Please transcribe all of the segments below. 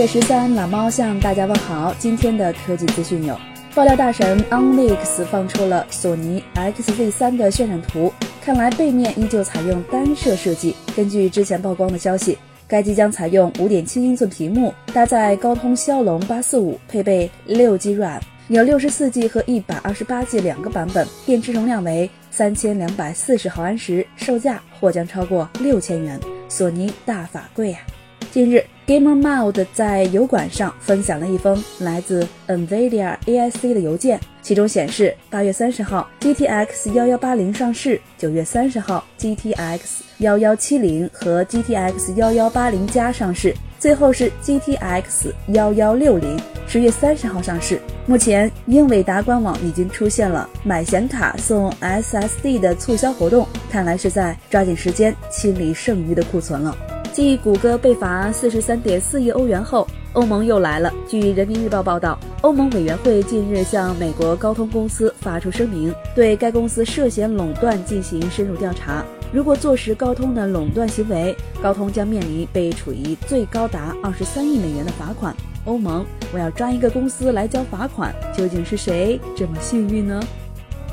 月十三，懒猫向大家问好。今天的科技资讯有：爆料大神 OnLeaks 放出了索尼 XZ3 的渲染图，看来背面依旧采用单摄设计。根据之前曝光的消息，该机将采用5.7英寸屏幕，搭载高通骁龙845，配备 6G RAM，有 64G 和 128G 两个版本，电池容量为3240毫安时，售价或将超过六千元。索尼大法贵呀！近日，Gamer Mode 在油管上分享了一封来自 NVIDIA AIC 的邮件，其中显示，八月三十号 GTX 幺幺八零上市，九月三十号 GTX 幺幺七零和 GTX 幺幺八零加上市，最后是 GTX 幺幺六零，十月三十号上市。目前，英伟达官网已经出现了买显卡送 SSD 的促销活动，看来是在抓紧时间清理剩余的库存了。继谷歌被罚四十三点四亿欧元后，欧盟又来了。据人民日报报道，欧盟委员会近日向美国高通公司发出声明，对该公司涉嫌垄断进行深入调查。如果坐实高通的垄断行为，高通将面临被处以最高达二十三亿美元的罚款。欧盟，我要抓一个公司来交罚款，究竟是谁这么幸运呢？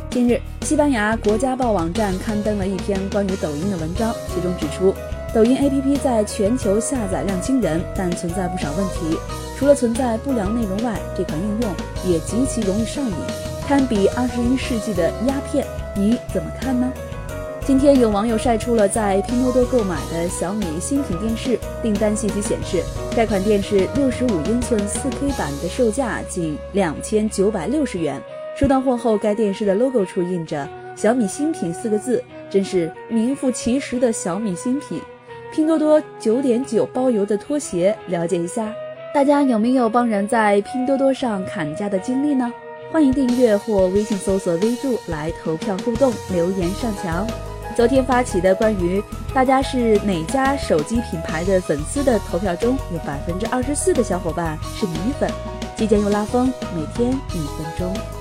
近日，西班牙国家报网站刊登了一篇关于抖音的文章，其中指出。抖音 APP 在全球下载量惊人，但存在不少问题。除了存在不良内容外，这款应用也极其容易上瘾，堪比二十一世纪的鸦片。你怎么看呢？今天有网友晒出了在拼多多购买的小米新品电视，订单信息显示，该款电视六十五英寸四 K 版的售价仅两千九百六十元。收到货后，该电视的 logo 处印着“小米新品”四个字，真是名副其实的小米新品。拼多多九点九包邮的拖鞋，了解一下，大家有没有帮人在拼多多上砍价的经历呢？欢迎订阅或微信搜索“微助”来投票互动，留言上墙。昨天发起的关于大家是哪家手机品牌的粉丝的投票中，有百分之二十四的小伙伴是米粉，即将又拉风，每天一分钟。